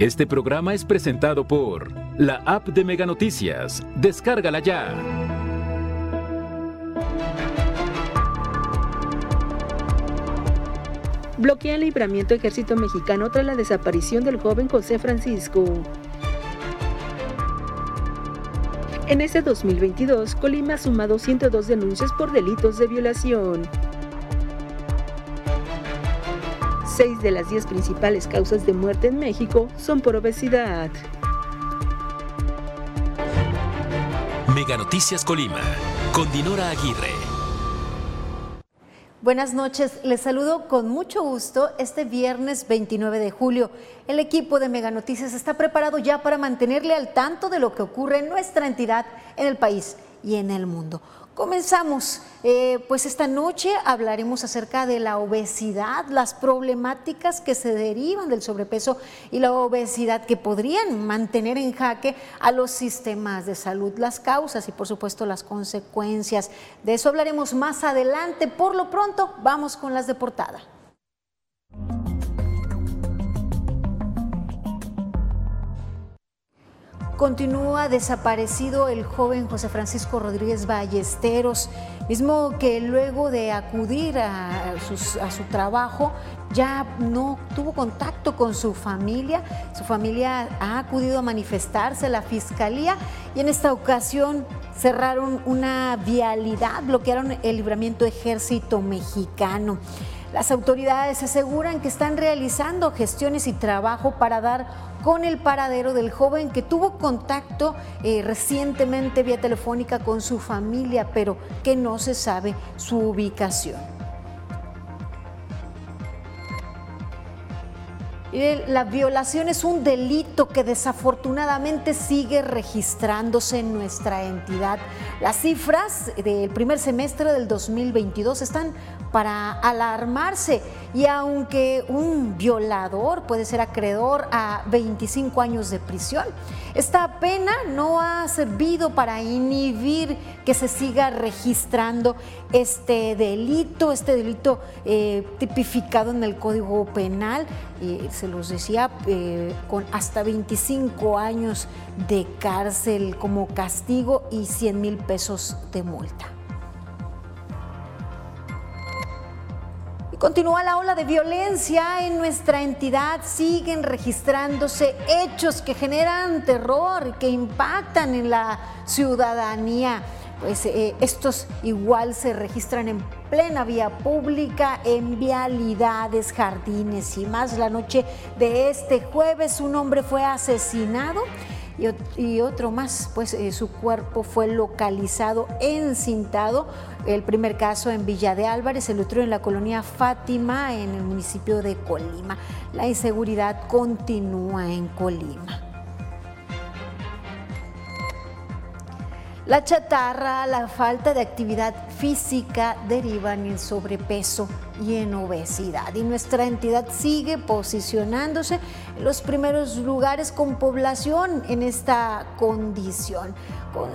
Este programa es presentado por la app de Mega Noticias. Descárgala ya. Bloquea el libramiento ejército mexicano tras la desaparición del joven José Francisco. En este 2022, Colima ha sumado 102 denuncias por delitos de violación. Seis de las diez principales causas de muerte en México son por obesidad. Mega Noticias Colima, con Dinora Aguirre. Buenas noches, les saludo con mucho gusto este viernes 29 de julio. El equipo de Mega Noticias está preparado ya para mantenerle al tanto de lo que ocurre en nuestra entidad, en el país y en el mundo. Comenzamos, eh, pues esta noche hablaremos acerca de la obesidad, las problemáticas que se derivan del sobrepeso y la obesidad que podrían mantener en jaque a los sistemas de salud, las causas y por supuesto las consecuencias. De eso hablaremos más adelante. Por lo pronto, vamos con las de portada. Continúa desaparecido el joven José Francisco Rodríguez Ballesteros, mismo que luego de acudir a, su trabajo ya no tuvo contacto con su familia. Su familia ha acudido a manifestarse a la fiscalía y en esta ocasión cerraron una vialidad, bloquearon el libramiento ejército mexicano. Las autoridades aseguran que están realizando gestiones y trabajo para dar con el paradero del joven que tuvo contacto eh, recientemente vía telefónica con su familia, pero que no se sabe su ubicación. La violación es un delito que desafortunadamente sigue registrándose en nuestra entidad. Las cifras del primer semestre del 2022 están para alarmarse y aunque un violador puede ser acreedor a 25 años de prisión, esta pena no ha servido para inhibir que se siga registrando este delito, este delito eh, tipificado en el Código Penal, y se los decía, eh, con hasta 25 años de cárcel como castigo y 100 mil pesos de multa. Continúa la ola de violencia en nuestra entidad, siguen registrándose hechos que generan terror, que impactan en la ciudadanía. Pues eh, estos igual se registran en plena vía pública, en vialidades, jardines y más. La noche de este jueves un hombre fue asesinado y, otro más, pues eh, su cuerpo fue localizado encintado. El primer caso en Villa de Álvarez, el otro en la colonia Fátima, en el municipio de Colima. La inseguridad continúa en Colima. La chatarra, la falta de actividad física derivan en sobrepeso y en obesidad. Y nuestra entidad sigue posicionándose en los primeros lugares con población en esta condición.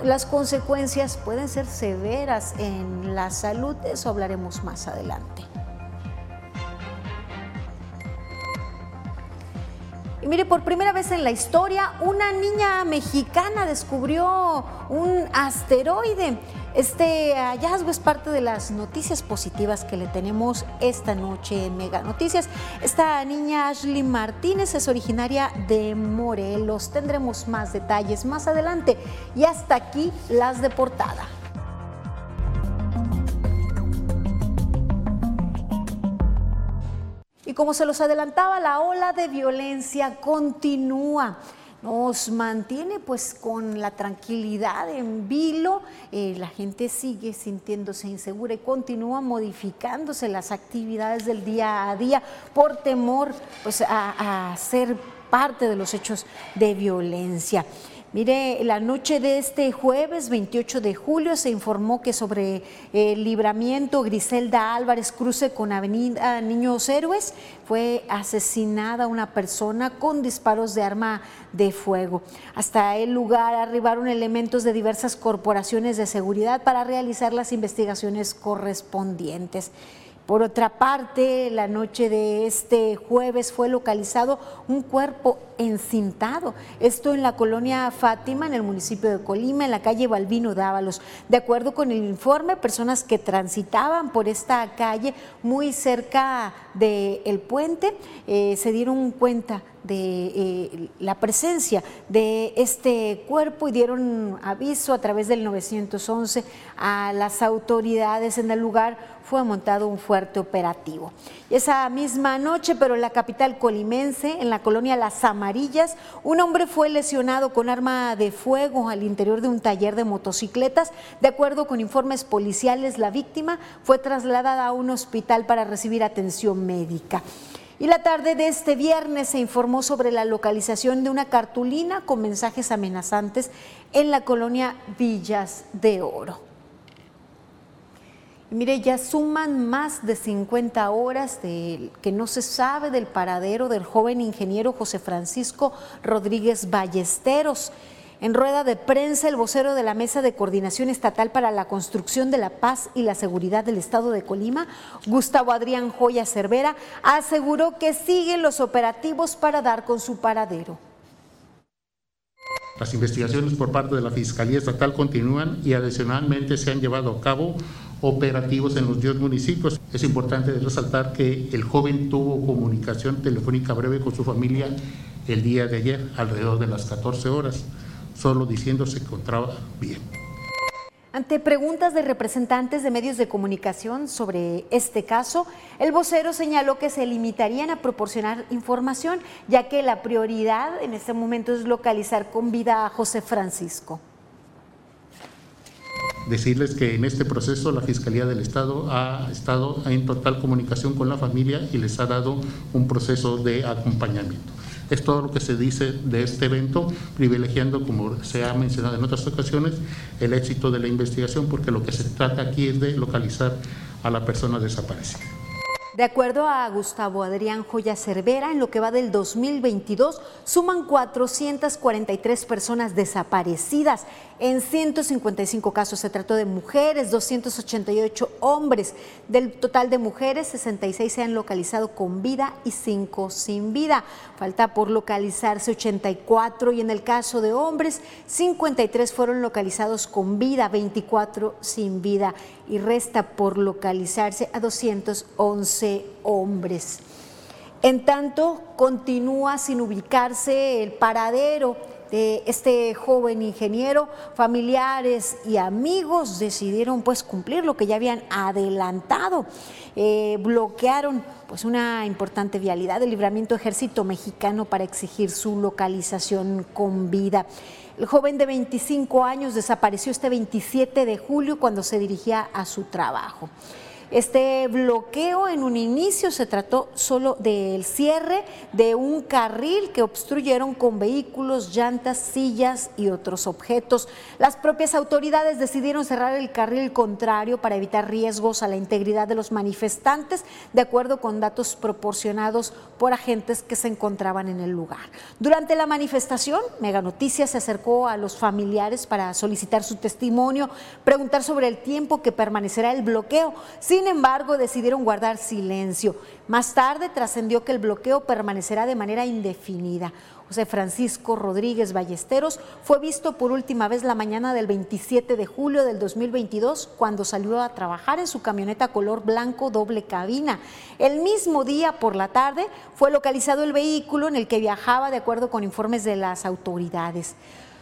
Las consecuencias pueden ser severas en la salud, de eso hablaremos más adelante. Y mire, por primera vez en la historia, una niña mexicana descubrió un asteroide. Este hallazgo es parte de las noticias positivas que le tenemos esta noche en Mega Noticias. Esta niña Ashley Martínez es originaria de Morelos. Tendremos más detalles más adelante. Y hasta aquí las de portada. Y como se los adelantaba, la ola de violencia continúa nos mantiene pues con la tranquilidad en vilo, eh, la gente sigue sintiéndose insegura y continúa modificándose las actividades del día a día por temor pues a, a ser parte de los hechos de violencia. Mire, la noche de este jueves 28 de julio se informó que sobre el libramiento Griselda Álvarez cruce con Avenida Niños Héroes fue asesinada una persona con disparos de arma de fuego. Hasta el lugar arribaron elementos de diversas corporaciones de seguridad para realizar las investigaciones correspondientes. Por otra parte, la noche de este jueves fue localizado un cuerpo encintado. Esto en la colonia Fátima, en el municipio de Colima, en la calle Balbino Dávalos. De acuerdo con el informe, personas que transitaban por esta calle muy cerca del puente eh, se dieron cuenta de eh, la presencia de este cuerpo y dieron aviso a través del 911 a las autoridades en el lugar. Fue montado un fuerte operativo. esa misma noche, pero en la capital colimense, en la colonia Las Amarillas, un hombre fue lesionado con arma de fuego al interior de un taller de motocicletas. De acuerdo con informes policiales, la víctima fue trasladada a un hospital para recibir atención médica. Y la tarde de este viernes se informó sobre la localización de una cartulina con mensajes amenazantes en la colonia Villas de Oro. Mire, ya suman más de 50 horas de que no se sabe del paradero del joven ingeniero José Francisco Rodríguez Ballesteros. En rueda de prensa, el vocero de la Mesa de Coordinación Estatal para la Construcción de la Paz y la Seguridad del Estado de Colima, Gustavo Adrián Joya Cervera, aseguró que siguen los operativos para dar con su paradero. Las investigaciones por parte de la Fiscalía Estatal continúan y adicionalmente se han llevado a cabo operativos en los 10 municipios. Es importante resaltar que el joven tuvo comunicación telefónica breve con su familia el día de ayer, alrededor de las 14 horas solo diciendo se encontraba bien. Ante preguntas de representantes de medios de comunicación sobre este caso, el vocero señaló que se limitarían a proporcionar información, ya que la prioridad en este momento es localizar con vida a José Francisco. Decirles que en este proceso la Fiscalía del Estado ha estado en total comunicación con la familia y les ha dado un proceso de acompañamiento. Es todo lo que se dice de este evento, privilegiando, como se ha mencionado en otras ocasiones, el éxito de la investigación, porque lo que se trata aquí es de localizar a la persona desaparecida. De acuerdo a Gustavo Adrián Joya Cervera, en lo que va del 2022 suman 443 personas desaparecidas. En 155 casos se trató de mujeres, 288 hombres. Del total de mujeres, 66 se han localizado con vida y 5 sin vida. Falta por localizarse 84 y en el caso de hombres, 53 fueron localizados con vida, 24 sin vida y resta por localizarse a 211 hombres. En tanto, continúa sin ubicarse el paradero de este joven ingeniero, familiares y amigos decidieron pues cumplir lo que ya habían adelantado. Eh, bloquearon pues una importante vialidad del libramiento ejército mexicano para exigir su localización con vida. El joven de 25 años desapareció este 27 de julio cuando se dirigía a su trabajo. Este bloqueo en un inicio se trató solo del cierre de un carril que obstruyeron con vehículos, llantas, sillas y otros objetos. Las propias autoridades decidieron cerrar el carril contrario para evitar riesgos a la integridad de los manifestantes, de acuerdo con datos proporcionados por agentes que se encontraban en el lugar. Durante la manifestación, Mega Noticias se acercó a los familiares para solicitar su testimonio, preguntar sobre el tiempo que permanecerá el bloqueo. Embargo, decidieron guardar silencio. Más tarde trascendió que el bloqueo permanecerá de manera indefinida. José Francisco Rodríguez Ballesteros fue visto por última vez la mañana del 27 de julio del 2022 cuando salió a trabajar en su camioneta color blanco doble cabina. El mismo día por la tarde fue localizado el vehículo en el que viajaba de acuerdo con informes de las autoridades.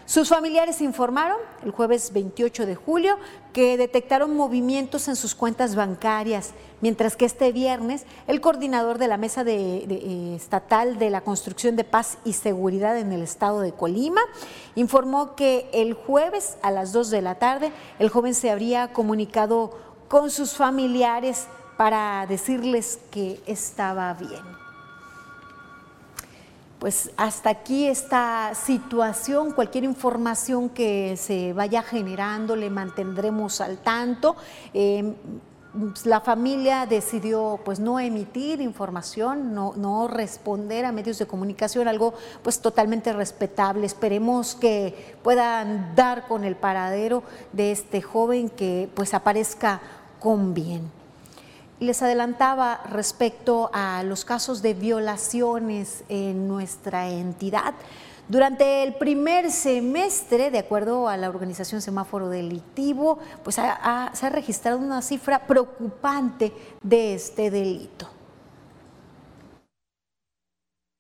Sus familiares informaron el jueves 28 de julio que detectaron movimientos en sus cuentas bancarias, mientras que este viernes el coordinador de la Mesa eh, Estatal de la Construcción de Paz y Seguridad en el estado de Colima informó que el jueves a las 2 de la tarde el joven se habría comunicado con sus familiares para decirles que estaba bien pues hasta aquí esta situación, cualquier información que se vaya generando le mantendremos al tanto. Em, la familia decidió pues no emitir información, no, no, responder a medios de comunicación, algo pues totalmente respetable. Esperemos que puedan dar con el paradero de este joven que pues aparezca con bien. Les adelantaba respecto a los casos de violaciones en nuestra entidad. Durante el primer semestre, de acuerdo a la organización Semáforo Delictivo, pues se ha registrado una cifra preocupante de este delito.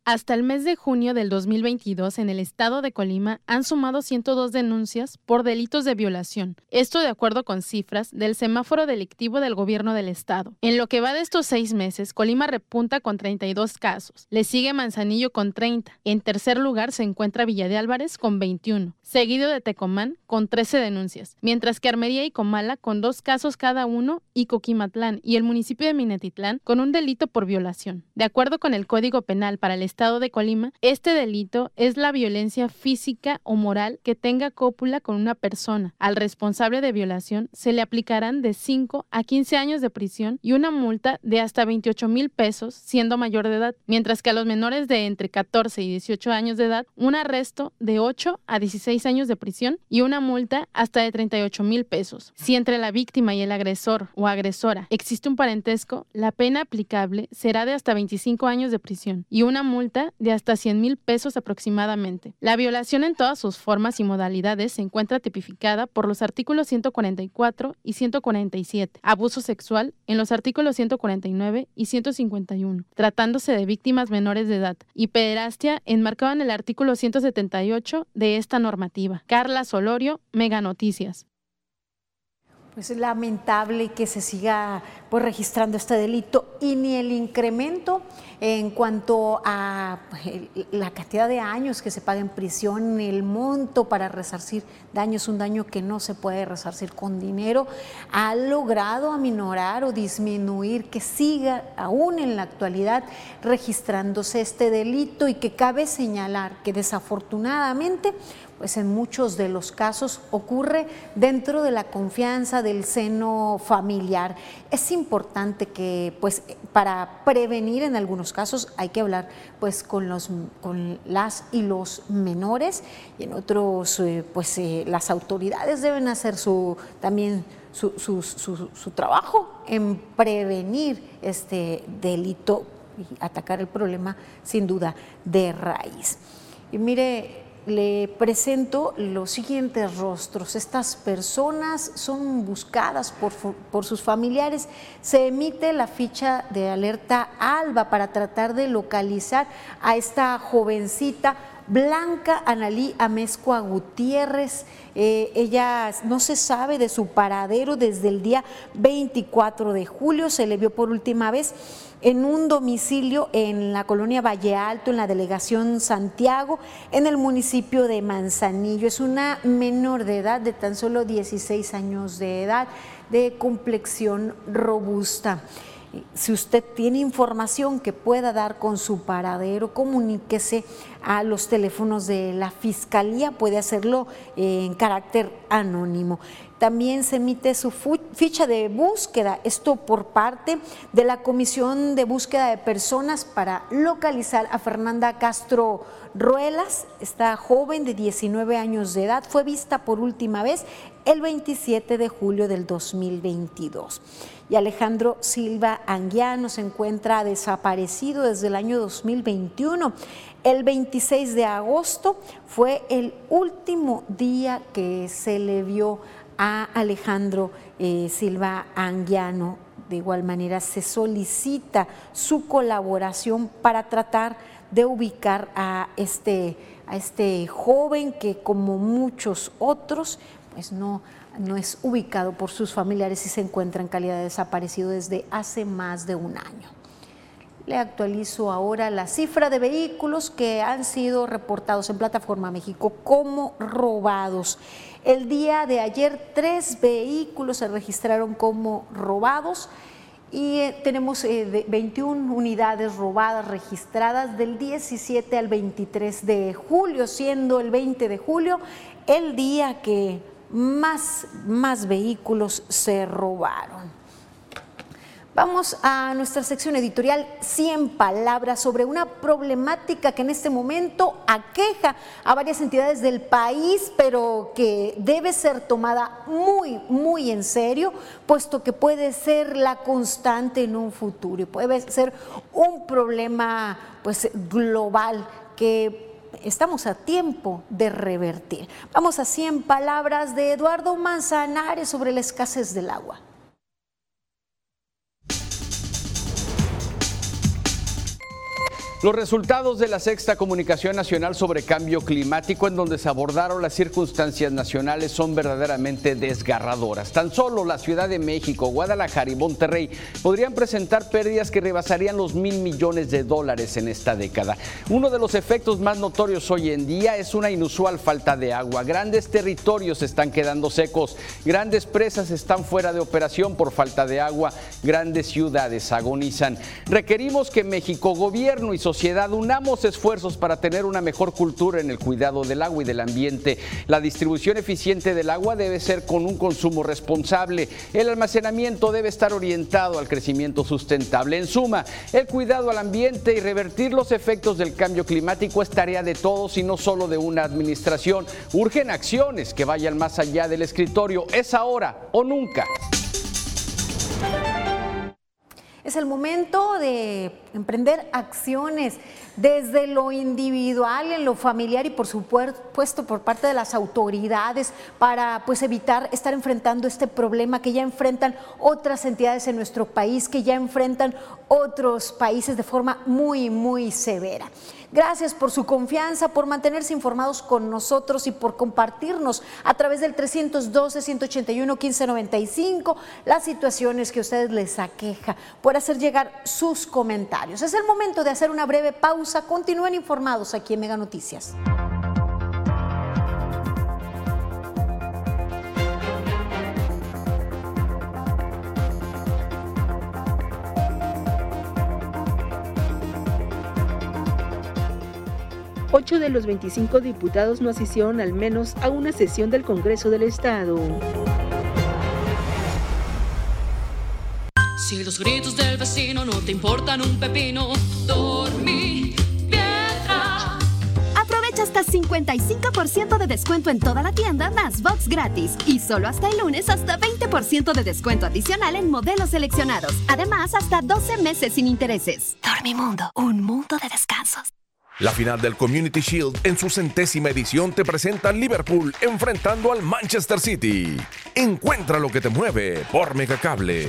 Hasta el mes de junio del 2022 en el estado de Colima han sumado 102 denuncias por delitos de violación. Esto de acuerdo con cifras del semáforo delictivo del gobierno del estado. En lo que va de estos seis meses, Colima repunta con 32 casos. Le sigue Manzanillo con 30. En tercer lugar se encuentra Villa de Álvarez con 21, seguido de Tecomán con 13 denuncias, mientras que Armería y Comala con dos casos cada uno y Coquimatlán y el municipio de Minetitlán con un delito por violación. De acuerdo con el Código Penal para el estado de Colima, este delito es la violencia física o moral que tenga cópula con una persona. Al responsable de violación se le aplicarán de 5 a 15 años de prisión y una multa de hasta 28 mil pesos siendo mayor de edad, mientras que a los menores de entre 14 y 18 años de edad un arresto de 8 a 16 años de prisión y una multa hasta de 38 mil pesos. Si entre la víctima y el agresor o agresora existe un parentesco, la pena aplicable será de hasta 25 años de prisión y una multa de hasta 100 mil pesos aproximadamente. La violación en todas sus formas y modalidades se encuentra tipificada por los artículos 144 y 147, abuso sexual en los artículos 149 y 151, tratándose de víctimas menores de edad, y pederastia enmarcada en el artículo 178 de esta normativa. Carla Solorio, Mega Noticias. Pues es lamentable que se siga pues, registrando este delito y ni el incremento en cuanto a pues, la cantidad de años que se paga en prisión, el monto para resarcir daños, un daño que no se puede resarcir con dinero, ha logrado aminorar o disminuir que siga aún en la actualidad registrándose este delito y que cabe señalar que desafortunadamente pues en muchos de los casos ocurre dentro de la confianza del seno familiar. Es importante que pues para prevenir en algunos casos hay que hablar pues con los con las y los menores y en otros eh, pues eh, las autoridades deben hacer su también su, su, trabajo en prevenir este delito y atacar el problema sin duda de raíz. Y mire, le presento los siguientes rostros. Estas personas son buscadas por, sus familiares. Se emite la ficha de alerta ALBA para tratar de localizar a esta jovencita Blanca Analí Amezcua Gutiérrez. Eh, ella no se sabe de su paradero desde el día 24 de julio. Se le vio por última vez en un domicilio en la colonia Valle Alto, en la delegación Santiago, en el municipio de Manzanillo. Es una menor de edad, de tan solo 16 años de edad, de complexión robusta. Si usted tiene información que pueda dar con su paradero, comuníquese a los teléfonos de la Fiscalía, puede hacerlo en carácter anónimo. También se emite su ficha de búsqueda, esto por parte de la Comisión de Búsqueda de Personas para localizar a Fernanda Castro Ruelas, esta joven de 19 años de edad, fue vista por última vez el 27 de julio del 2022 y Alejandro Silva Anguiano se encuentra desaparecido desde el año 2021. El 26 de agosto fue el último día que se le vio a Alejandro eh, Silva Anguiano. De igual manera, se solicita su colaboración para tratar de ubicar a este, a este joven que, como muchos otros, pues no no es ubicado por sus familiares y se encuentra en calidad de desaparecido desde hace más de un año. Le actualizo ahora la cifra de vehículos que han sido reportados en Plataforma México como robados. El día de ayer tres vehículos se registraron como robados y eh, tenemos 21 eh, unidades robadas registradas del 17 al 23 de julio, siendo el 20 de julio el día que más, más vehículos se robaron. Vamos a nuestra sección editorial 100 palabras sobre una problemática que en este momento aqueja a varias entidades del país, pero que debe ser tomada muy, muy en serio, puesto que puede ser la constante en un futuro y puede ser un problema pues global que estamos a tiempo de revertir. Vamos a 100 palabras de Eduardo Manzanares sobre la escasez del agua. Los resultados de la sexta comunicación nacional sobre cambio climático en donde se abordaron las circunstancias nacionales son verdaderamente desgarradoras. Tan solo la Ciudad de México, Guadalajara y Monterrey podrían presentar pérdidas que rebasarían los mil millones de dólares en esta década. Uno de los efectos más notorios hoy en día es una inusual falta de agua. Grandes territorios están quedando secos, grandes presas están fuera de operación por falta de agua, grandes ciudades agonizan. Requerimos que México, gobierno y sociedad unamos esfuerzos para tener una mejor cultura en el cuidado del agua y del ambiente. La distribución eficiente del agua debe ser con un consumo responsable. El almacenamiento debe estar orientado al crecimiento sustentable. En suma, el cuidado al ambiente y revertir los efectos del cambio climático es tarea de todos y no solo de una administración. Urgen acciones que vayan más allá del escritorio. Es ahora o nunca. Es el momento de emprender acciones desde lo individual, en lo familiar y por supuesto por parte de las autoridades para pues evitar estar enfrentando este problema que ya enfrentan otras entidades en nuestro país, que ya enfrentan otros países de forma muy, muy severa. Gracias por su confianza, por mantenerse informados con nosotros y por compartirnos a través del 312-181-1595 las situaciones que a ustedes les aqueja, por hacer llegar sus comentarios. Es el momento de hacer una breve pausa. Continúen informados aquí en Mega Noticias. 8 de los 25 diputados no asistieron al menos a una sesión del Congreso del Estado. Si los gritos del vecino no te importan un pepino, dormí piedra. Aprovecha hasta 55% de descuento en toda la tienda más box gratis. Y solo hasta el lunes hasta 20% de descuento adicional en modelos seleccionados. Además, hasta 12 meses sin intereses. Dormimundo, un mundo de descansos. La final del Community Shield en su centésima edición te presenta Liverpool enfrentando al Manchester City. Encuentra lo que te mueve por Megacable.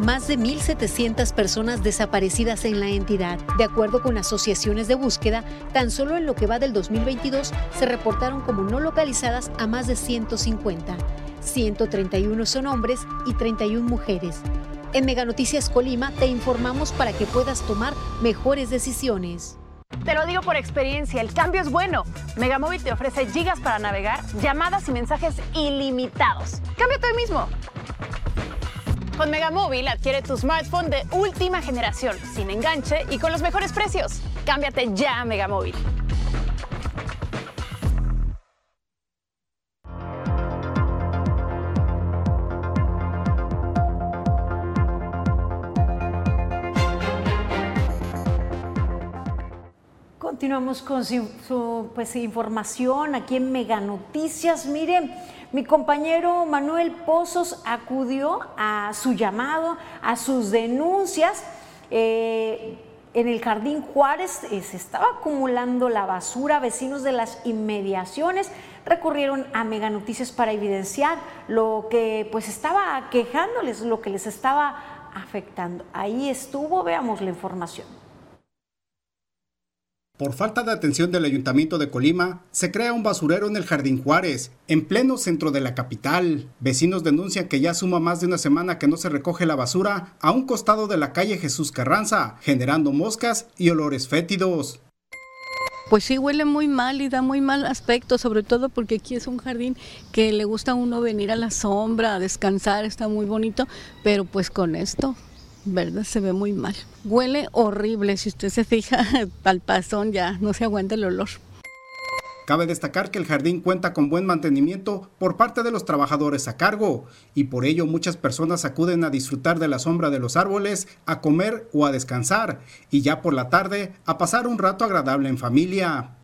Más de 1.700 personas desaparecidas en la entidad. De acuerdo con asociaciones de búsqueda, tan solo en lo que va del 2022 se reportaron como no localizadas a más de 150. 131 son hombres y 31 mujeres. En Mega Noticias Colima te informamos para que puedas tomar mejores decisiones. Te lo digo por experiencia, el cambio es bueno. Megamóvil te ofrece gigas para navegar, llamadas y mensajes ilimitados. Cámbiate hoy mismo. Con Megamóvil adquiere tu smartphone de última generación, sin enganche y con los mejores precios. Cámbiate ya a Megamóvil. Continuamos con su, pues, información aquí en Mega Noticias. Miren, mi compañero Manuel Pozos acudió a su llamado, a sus denuncias. Eh, en el Jardín Juárez eh, se estaba acumulando la basura, vecinos de las inmediaciones recurrieron a Mega Noticias para evidenciar lo que pues estaba quejándoles, lo que les estaba afectando. Ahí estuvo, veamos la información. Por falta de atención del Ayuntamiento de Colima, se crea un basurero en el Jardín Juárez, en pleno centro de la capital. Vecinos denuncian que ya suma más de una semana que no se recoge la basura a un costado de la calle Jesús Carranza, generando moscas y olores fétidos. Pues sí, huele muy mal y da muy mal aspecto, sobre todo porque aquí es un jardín que le gusta a uno venir a la sombra, a descansar, está muy bonito, pero pues con esto ¿verdad? Se ve muy mal. Huele horrible, si usted se fija al ya no se aguanta el olor. Cabe destacar que el jardín cuenta con buen mantenimiento por parte de los trabajadores a cargo y por ello muchas personas acuden a disfrutar de la sombra de los árboles, a comer o a descansar y ya por la tarde a pasar un rato agradable en familia.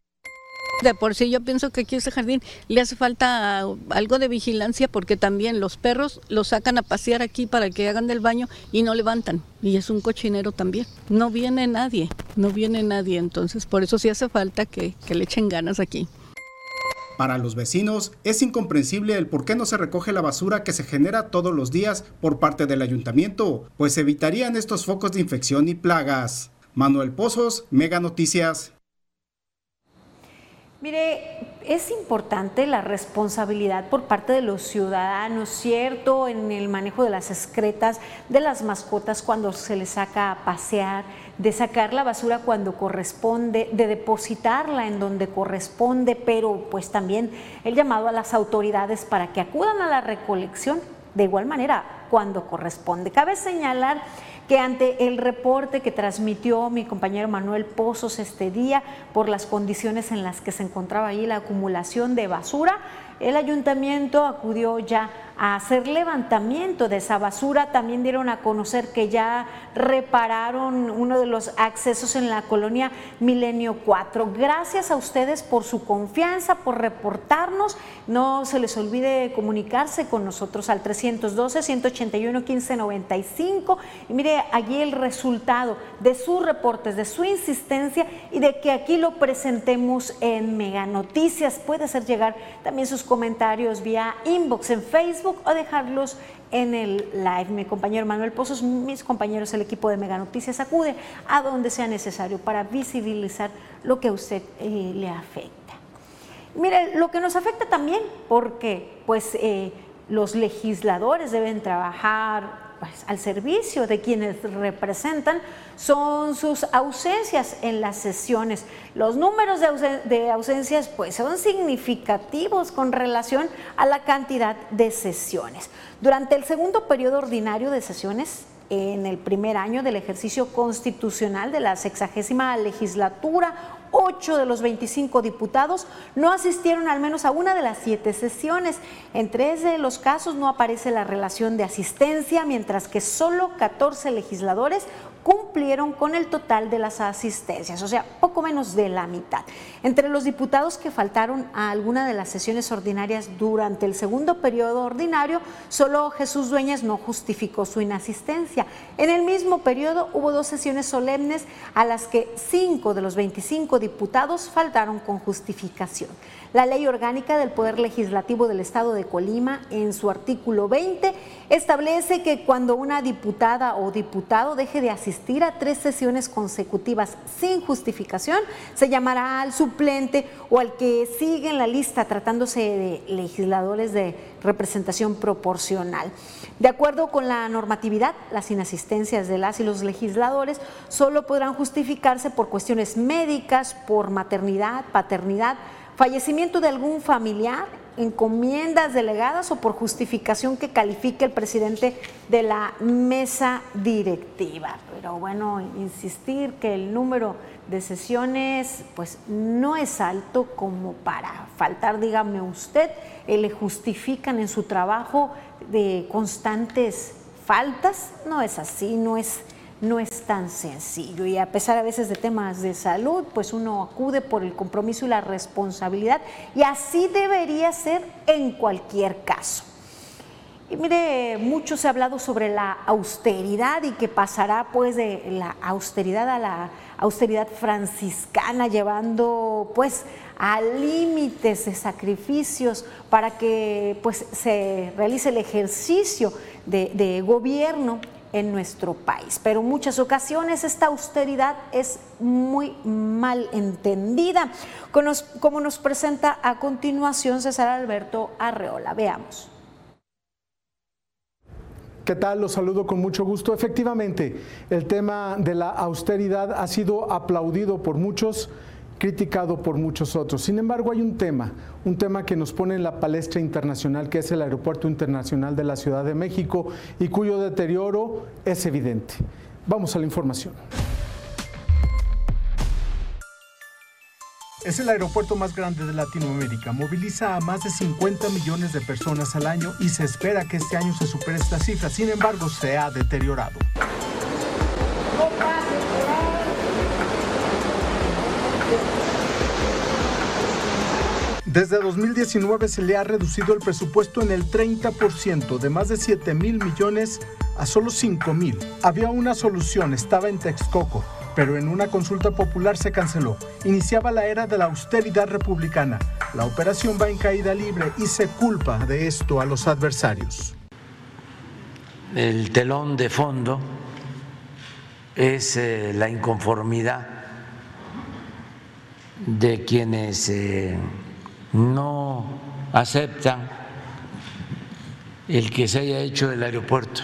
De por sí yo pienso que aquí este jardín le hace falta algo de vigilancia porque también los perros los sacan a pasear aquí para que hagan del baño y no levantan. Y es un cochinero también. No viene nadie, no viene nadie. Entonces por eso sí hace falta que, que le echen ganas aquí. Para los vecinos es incomprensible el por qué no se recoge la basura que se genera todos los días por parte del ayuntamiento, pues evitarían estos focos de infección y plagas. Manuel Pozos, Mega Noticias. Mire, es importante la responsabilidad por parte de los ciudadanos, ¿cierto? En el manejo de las excretas, de las mascotas cuando se les saca a pasear, de sacar la basura cuando corresponde, de depositarla en donde corresponde, pero pues también el llamado a las autoridades para que acudan a la recolección de igual manera cuando corresponde. Cabe señalar que ante el reporte que transmitió mi compañero Manuel Pozos este día por las condiciones en las que se encontraba ahí la acumulación de basura, el ayuntamiento acudió ya a hacer levantamiento de esa basura. También dieron a conocer que ya repararon uno de los accesos en la colonia Milenio 4. Gracias a ustedes por su confianza, por reportarnos. No se les olvide comunicarse con nosotros al 312-181-1595. Y mire allí el resultado de sus reportes, de su insistencia y de que aquí lo presentemos en Mega Noticias. Puede hacer llegar también sus comentarios vía inbox en Facebook o dejarlos en el live. Mi compañero Manuel Pozos, mis compañeros, el equipo de Mega Noticias acude a donde sea necesario para visibilizar lo que a usted eh, le afecta. Mire, lo que nos afecta también, porque pues eh, los legisladores deben trabajar pues, al servicio de quienes representan son sus ausencias en las sesiones. Los números de, ausencias pues, son significativos con relación a la cantidad de sesiones. Durante el segundo periodo ordinario de sesiones, en el primer año del ejercicio constitucional de la sexagésima legislatura, ocho de los 25 diputados no asistieron al menos a una de las siete sesiones. En tres de los casos no aparece la relación de asistencia, mientras que solo 14 legisladores cumplieron con el total de las asistencias, o sea, poco menos de la mitad. Entre los diputados que faltaron a alguna de las sesiones ordinarias durante el segundo periodo ordinario, solo Jesús Dueñas no justificó su inasistencia. En el mismo periodo hubo dos sesiones solemnes a las que cinco de los 25 diputados faltaron con justificación. La Ley Orgánica del Poder Legislativo del Estado de Colima, en su artículo 20, establece que cuando una diputada o diputado deje de asistir a tres sesiones consecutivas sin justificación, se llamará al suplente o al que sigue en la lista tratándose de legisladores de representación proporcional. De acuerdo con la normatividad, las inasistencias de las y los legisladores solo podrán justificarse por cuestiones médicas, por maternidad, paternidad, fallecimiento de algún familiar, encomiendas delegadas o por justificación que califique el presidente de la mesa directiva. Pero bueno, insistir que el número de sesiones pues no es alto como para faltar, dígame usted, eh, le justifican en su trabajo de constantes faltas, no es así, no es no es tan sencillo y a pesar a veces de temas de salud, pues uno acude por el compromiso y la responsabilidad y así debería ser en cualquier caso. Y mire, mucho se ha hablado sobre la austeridad y que pasará pues de la austeridad a la austeridad franciscana, llevando pues a límites de sacrificios para que pues se realice el ejercicio de, de gobierno en nuestro país. Pero en muchas ocasiones esta austeridad es muy mal entendida, como nos presenta a continuación César Alberto Arreola. Veamos. ¿Qué tal? Los saludo con mucho gusto. Efectivamente, el tema de la austeridad ha sido aplaudido por muchos, criticado por muchos otros. Sin embargo, hay un tema, un tema que nos pone en la palestra internacional, que es el Aeropuerto Internacional de la Ciudad de México y cuyo deterioro es evidente. Vamos a la información. Es el aeropuerto más grande de Latinoamérica. Moviliza a más de 50 millones de personas al año y se espera que este año se supere esta cifra. Sin embargo, se ha deteriorado. Desde 2019 se le ha reducido el presupuesto en el 30%, de más de 7 mil millones a solo 5 mil. Había una solución, estaba en Texcoco, pero en una consulta popular se canceló. Iniciaba la era de la austeridad republicana. La operación va en caída libre y se culpa de esto a los adversarios. El telón de fondo es eh, la inconformidad de quienes eh, no aceptan el que se haya hecho el aeropuerto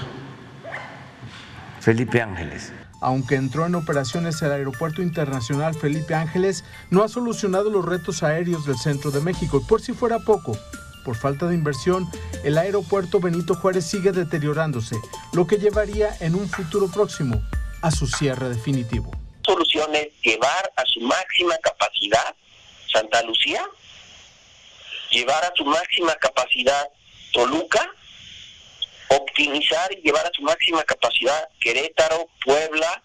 Felipe Ángeles aunque entró en operaciones el Aeropuerto Internacional Felipe Ángeles, no ha solucionado los retos aéreos del centro de México. Y por si fuera poco, por falta de inversión, el aeropuerto Benito Juárez sigue deteriorándose, lo que llevaría en un futuro próximo a su cierre definitivo. Solución es llevar a su máxima capacidad Santa Lucía, llevar a su máxima capacidad Toluca, optimizar y llevar a su máxima capacidad Querétaro, Puebla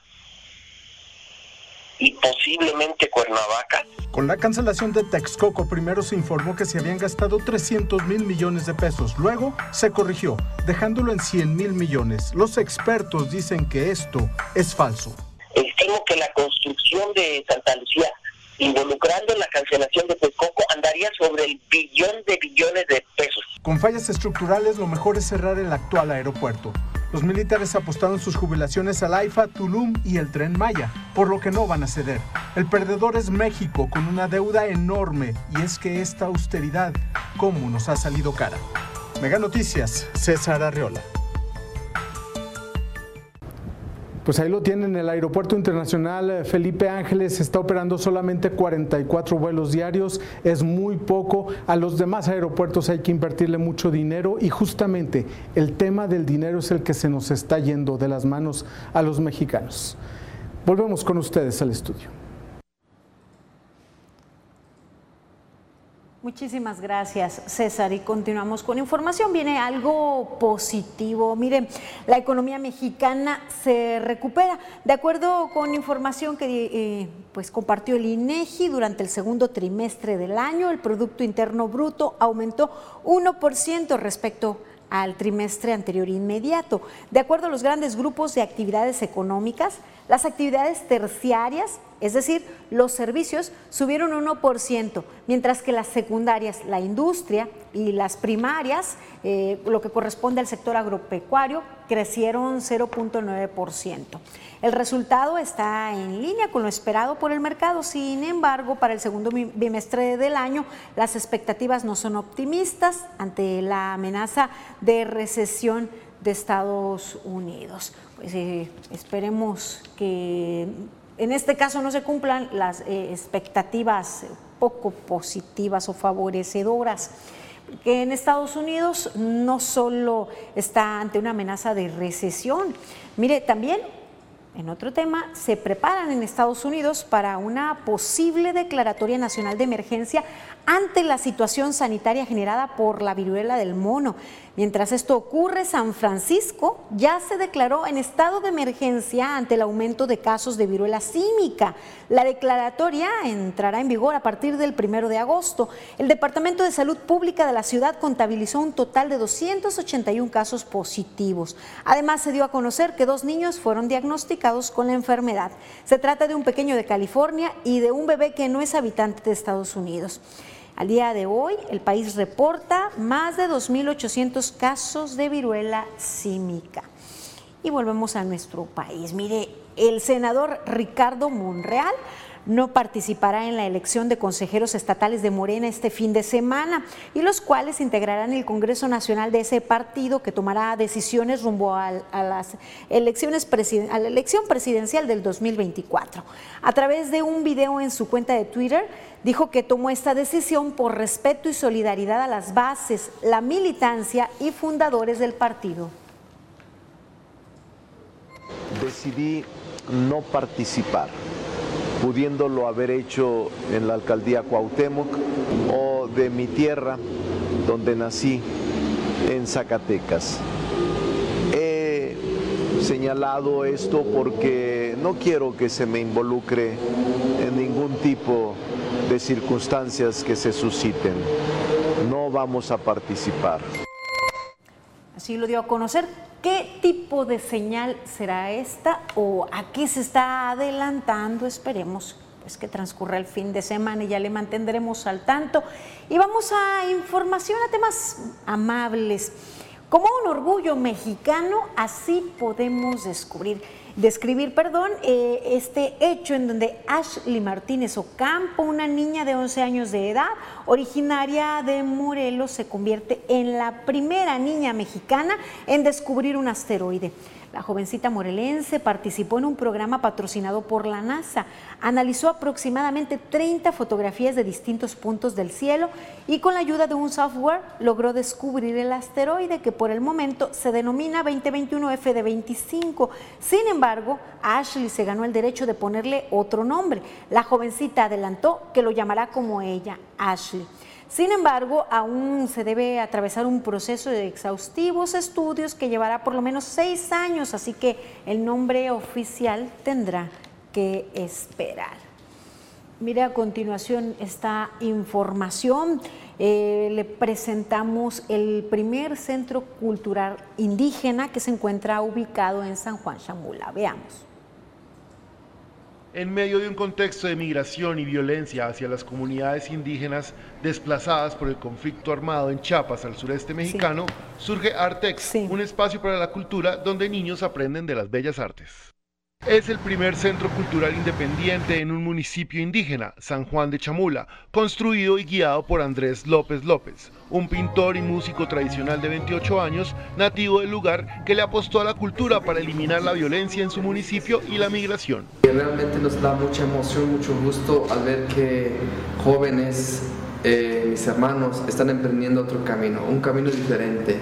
y posiblemente Cuernavaca. Con la cancelación de Texcoco, primero se informó que se habían gastado 300 mil millones de pesos. Luego se corrigió, dejándolo en 100 mil millones. Los expertos dicen que esto es falso. Estimo que la construcción de Santa Lucía involucrando la cancelación de Texcoco, andaría sobre el billón de billones de pesos. Con fallas estructurales, lo mejor es cerrar el actual aeropuerto. Los militares apostaron sus jubilaciones al AIFA, Tulum y el Tren Maya, por lo que no van a ceder. El perdedor es México, con una deuda enorme, y es que esta austeridad, ¿cómo nos ha salido cara? Mega Noticias, César Arreola. Pues ahí lo tienen, el Aeropuerto Internacional eh, Felipe Ángeles está operando solamente 44 vuelos diarios, es muy poco, a los demás aeropuertos hay que invertirle mucho dinero y justamente el tema del dinero es el que se nos está yendo de las manos a los mexicanos. Volvemos con ustedes al estudio. Muchísimas gracias, César. Y continuamos con información. Viene algo positivo. Miren, la economía mexicana se recupera. De acuerdo con información que eh, pues compartió el INEGI durante el segundo trimestre del año, el Producto Interno Bruto aumentó 1% respecto al trimestre anterior inmediato. De acuerdo a los grandes grupos de actividades económicas, las actividades terciarias, es decir, los servicios, subieron 1%, mientras que las secundarias, la industria y las primarias, eh, lo que corresponde al sector agropecuario, crecieron 0.9%. El resultado está en línea con lo esperado por el mercado, sin embargo, para el segundo bimestre del año las expectativas no son optimistas ante la amenaza de recesión de Estados Unidos. Pues, eh, esperemos que en este caso no se cumplan las eh, expectativas poco positivas o favorecedoras que en Estados Unidos no solo está ante una amenaza de recesión, mire, también en otro tema, se preparan en Estados Unidos para una posible declaratoria nacional de emergencia ante la situación sanitaria generada por la viruela del mono. Mientras esto ocurre, San Francisco ya se declaró en estado de emergencia ante el aumento de casos de viruela símica. La declaratoria entrará en vigor a partir del primero de agosto. El Departamento de Salud Pública de la ciudad contabilizó un total de 281 casos positivos. Además, se dio a conocer que dos niños fueron diagnosticados con la enfermedad. Se trata de un pequeño de California y de un bebé que no es habitante de Estados Unidos. Al día de hoy, el país reporta más de 2.800 casos de viruela símica. Y volvemos a nuestro país. Mire, el senador Ricardo Monreal no participará en la elección de consejeros estatales de Morena este fin de semana y los cuales integrarán el Congreso Nacional de ese partido que tomará decisiones rumbo a, las elecciones a la elección presidencial del 2024. A través de un video en su cuenta de Twitter dijo que tomó esta decisión por respeto y solidaridad a las bases, la militancia y fundadores del partido. Decidí no participar pudiéndolo haber hecho en la alcaldía Cuauhtémoc o de mi tierra, donde nací, en Zacatecas. He señalado esto porque no quiero que se me involucre en ningún tipo de circunstancias que se susciten. No vamos a participar. Así lo dio a conocer ¿Qué tipo de señal será esta o a qué se está adelantando? Esperemos pues, que transcurra el fin de semana y ya le mantendremos al tanto. Y vamos a información a temas amables. Como un orgullo mexicano, así podemos descubrir describir, perdón, eh, este hecho en donde Ashley Martínez Ocampo, una niña de 11 años de edad, originaria de Morelos, se convierte en la primera niña mexicana en descubrir un asteroide. La jovencita morelense participó en un programa patrocinado por la NASA. Analizó aproximadamente 30 fotografías de distintos puntos del cielo y con la ayuda de un software logró descubrir el asteroide que por el momento se denomina 2021 FD25. Sin embargo, Ashley se ganó el derecho de ponerle otro nombre. La jovencita adelantó que lo llamará como ella, Ashley. Sin embargo, aún se debe atravesar un proceso de exhaustivos estudios que llevará por lo menos seis años, así que el nombre oficial tendrá que esperar. Mire a continuación esta información. Eh, le presentamos el primer centro cultural indígena que se encuentra ubicado en San Juan Chamula. Veamos. En medio de un contexto de migración y violencia hacia las comunidades indígenas desplazadas por el conflicto armado en Chiapas, al sureste mexicano, surge Artex, un espacio para la cultura donde niños aprenden de las bellas artes. Es el primer centro cultural independiente en un municipio indígena, San Juan de Chamula, construido y guiado por Andrés López López, un pintor y músico tradicional de 28 años, nativo del lugar, que le apostó a la cultura para eliminar la violencia en su municipio y la migración. Realmente nos da mucha emoción, mucho gusto al ver que jóvenes, eh, mis hermanos, están emprendiendo otro camino, un camino diferente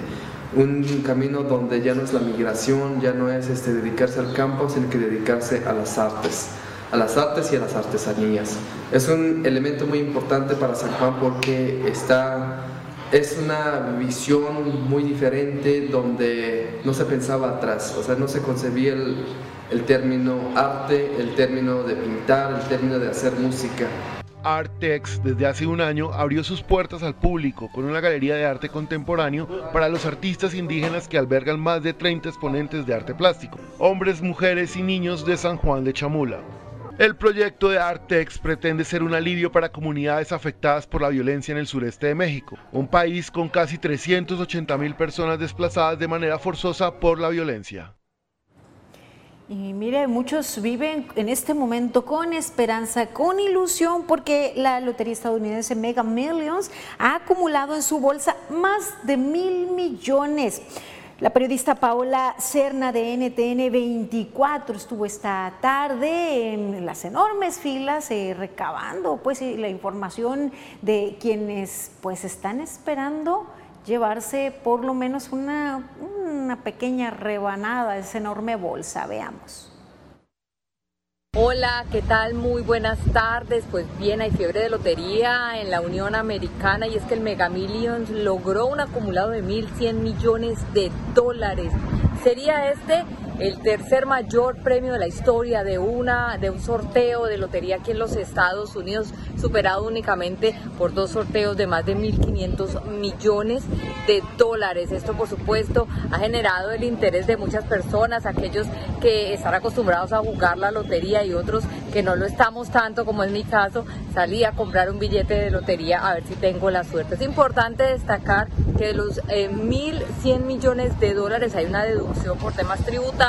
un camino donde ya no es la migración, ya no es este, dedicarse al campo, sino que dedicarse a las artes, a las artes y a las artesanías. Es un elemento muy importante para San Juan porque está, es una visión muy diferente donde no se pensaba atrás, o sea, no se concebía el, el término arte, el término de pintar, el término de hacer música. Artex desde hace un año abrió sus puertas al público con una galería de arte contemporáneo para los artistas indígenas que albergan más de 30 exponentes de arte plástico, hombres, mujeres y niños de San Juan de Chamula. El proyecto de Artex pretende ser un alivio para comunidades afectadas por la violencia en el sureste de México, un país con casi 380 mil personas desplazadas de manera forzosa por la violencia. Y mire, muchos viven en este momento con esperanza, con ilusión, porque la lotería estadounidense Mega Millions ha acumulado en su bolsa más de mil millones. La periodista Paola Cerna de NTN 24 estuvo esta tarde en las enormes filas eh, recabando pues la información de quienes pues están esperando llevarse por lo menos una, una pequeña rebanada esa enorme bolsa. Veamos. Hola, ¿qué tal? Muy buenas tardes. Pues bien, hay fiebre de lotería en la Unión Americana y es que el Mega Millions logró un acumulado de 1.100 millones de dólares. Sería este el tercer mayor premio de la historia de, una, de un sorteo de lotería aquí en los Estados Unidos, superado únicamente por dos sorteos de más de 1.500 millones de dólares. Esto, por supuesto, ha generado el interés de muchas personas, aquellos que están acostumbrados a jugar la lotería y otros que no lo estamos tanto como es mi caso, salí a comprar un billete de lotería a ver si tengo la suerte. Es importante destacar que de los 1.100 eh, millones de dólares hay una deducción por temas tributarios,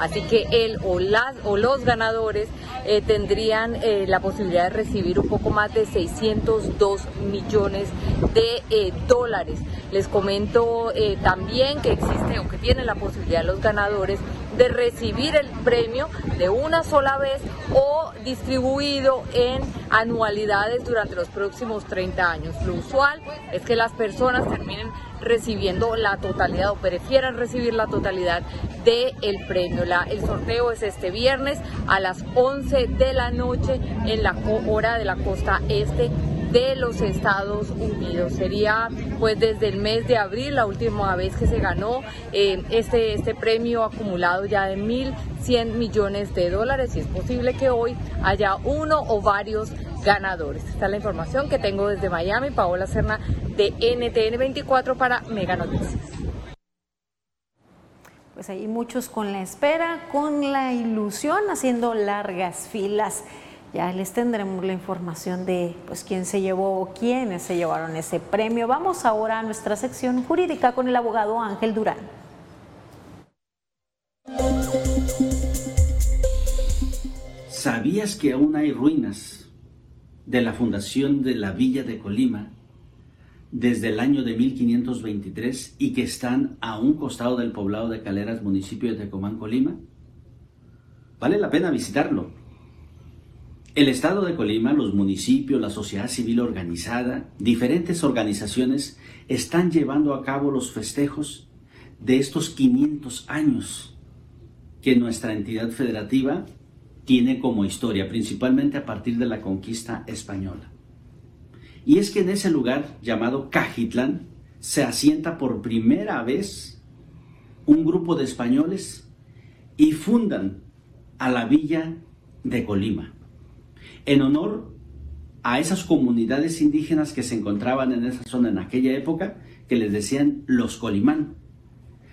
así que él o, las, o los ganadores eh, tendrían eh, la posibilidad de recibir un poco más de 602 millones de dólares. Les comento también que existe o que tienen la posibilidad los ganadores de recibir el premio de una sola vez o distribuido en anualidades durante los próximos 30 años. Lo usual es que las personas terminen recibiendo la totalidad o prefieran recibir la totalidad del premio. La, el sorteo es este viernes a las 11 de la noche en la hora de la costa este de los Estados Unidos. Sería pues desde el mes de abril la última vez que se ganó eh, este, este premio acumulado ya de 1.100 millones de dólares y es posible que hoy haya uno o varios ganadores. Esta es la información que tengo desde Miami, Paola Serna de NTN 24 para Mega Noticias. Pues hay muchos con la espera, con la ilusión, haciendo largas filas. Ya les tendremos la información de pues quién se llevó o quiénes se llevaron ese premio. Vamos ahora a nuestra sección jurídica con el abogado Ángel Durán. ¿Sabías que aún hay ruinas de la fundación de la Villa de Colima desde el año de 1523 y que están a un costado del poblado de Caleras, municipio de Tecomán, Colima? Vale la pena visitarlo el Estado de Colima, los municipios, la sociedad civil organizada, diferentes organizaciones están llevando a cabo los festejos de estos 500 años que nuestra entidad federativa tiene como historia, principalmente a partir de la conquista española. Y es que en ese lugar llamado Cajitlán se asienta por primera vez un grupo de españoles y fundan a la villa de Colima en honor a esas comunidades indígenas que se encontraban en esa zona en aquella época, que les decían los Colimán,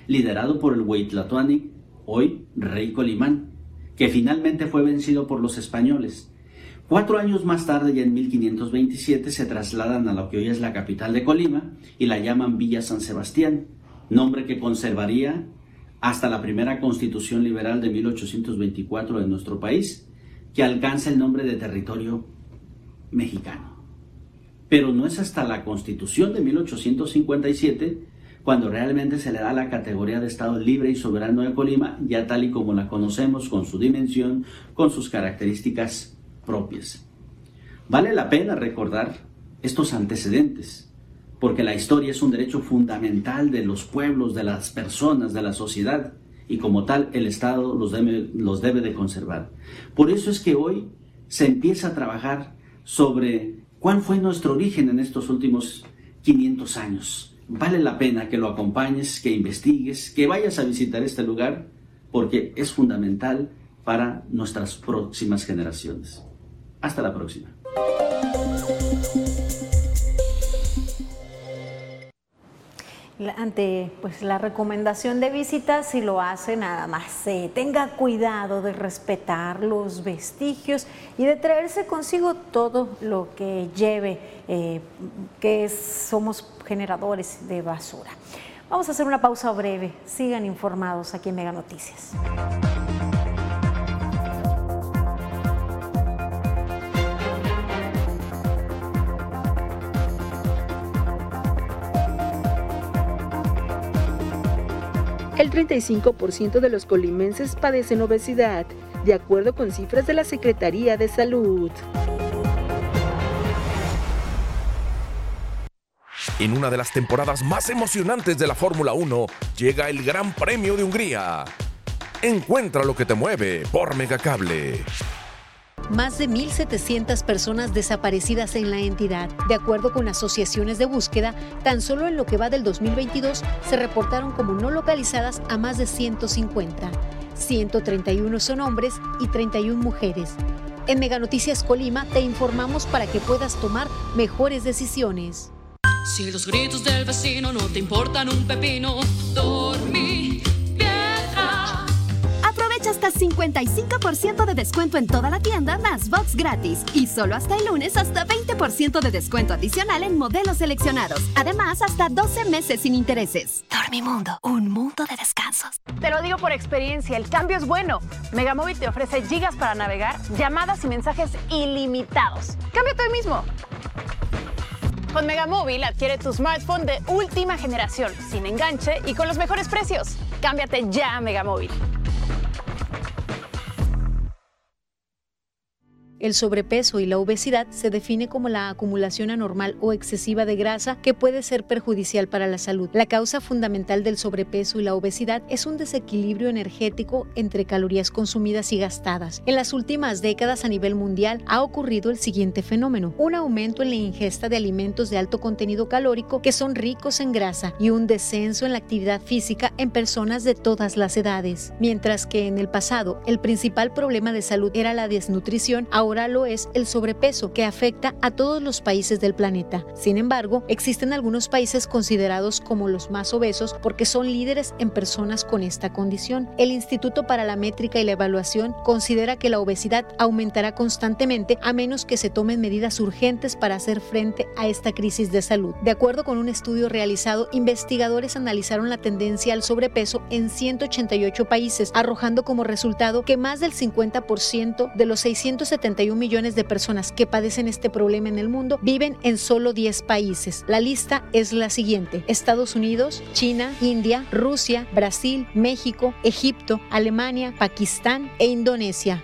liderado por el Huitlatoani, hoy rey Colimán, que finalmente fue vencido por los españoles. Cuatro años más tarde, ya en 1527, se trasladan a lo que hoy es la capital de Colima y la llaman Villa San Sebastián, nombre que conservaría hasta la primera constitución liberal de 1824 de nuestro país, que alcanza el nombre de territorio mexicano. Pero no es hasta la constitución de 1857 cuando realmente se le da la categoría de Estado libre y soberano de Colima, ya tal y como la conocemos, con su dimensión, con sus características propias. Vale la pena recordar estos antecedentes, porque la historia es un derecho fundamental de los pueblos, de las personas, de la sociedad, y como tal el Estado los debe, los debe de conservar. Por eso es que hoy se empieza a trabajar sobre cuál fue nuestro origen en estos últimos 500 años. Vale la pena que lo acompañes, que investigues, que vayas a visitar este lugar, porque es fundamental para nuestras próximas generaciones. Hasta la próxima. Ante pues la recomendación de visita, si lo hace nada más, tenga cuidado de respetar los vestigios y de traerse consigo todo lo que lleve, eh, que somos generadores de basura. Vamos a hacer una pausa breve. Sigan informados aquí en Mega Noticias. El 35% de los colimenses padecen obesidad, de acuerdo con cifras de la Secretaría de Salud. En una de las temporadas más emocionantes de la Fórmula 1, llega el Gran Premio de Hungría. Encuentra lo que te mueve por Megacable más de 1.700 personas desaparecidas en la entidad. De acuerdo con asociaciones de búsqueda, tan solo en lo que va del 2022 se reportaron como no localizadas a más de 150. 131 son hombres y 31 mujeres. En Mega Noticias Colima te informamos para que puedas tomar mejores decisiones. Si los gritos del vecino no te importan un pepino, dormí hasta 55% de descuento en toda la tienda más box gratis. Y solo hasta el lunes hasta 20% de descuento adicional en modelos seleccionados. Además, hasta 12 meses sin intereses. Dormimundo, un mundo de descansos. Te lo digo por experiencia, el cambio es bueno. Megamóvil te ofrece gigas para navegar, llamadas y mensajes ilimitados. Cámbiate hoy mismo. Con Megamóvil adquiere tu smartphone de última generación, sin enganche y con los mejores precios. Cámbiate ya a Megamóvil. El sobrepeso y la obesidad se define como la acumulación anormal o excesiva de grasa que puede ser perjudicial para la salud. La causa fundamental del sobrepeso y la obesidad es un desequilibrio energético entre calorías consumidas y gastadas. En las últimas décadas a nivel mundial ha ocurrido el siguiente fenómeno, un aumento en la ingesta de alimentos de alto contenido calórico que son ricos en grasa y un descenso en la actividad física en personas de todas las edades. Mientras que en el pasado el principal problema de salud era la desnutrición, lo es el sobrepeso, que afecta a todos los países del planeta. Sin embargo, existen algunos países considerados como los más obesos porque son líderes en personas con esta condición. El Instituto para la Métrica y la Evaluación considera que la obesidad aumentará constantemente a menos que se tomen medidas urgentes para hacer frente a esta crisis de salud. De acuerdo con un estudio realizado, investigadores analizaron la tendencia al sobrepeso en 188 países, arrojando como resultado que más del 50% de los 670 millones de personas que padecen este problema en el mundo viven en solo 10 países. La lista es la siguiente. Estados Unidos, China, India, Rusia, Brasil, México, Egipto, Alemania, Pakistán e Indonesia.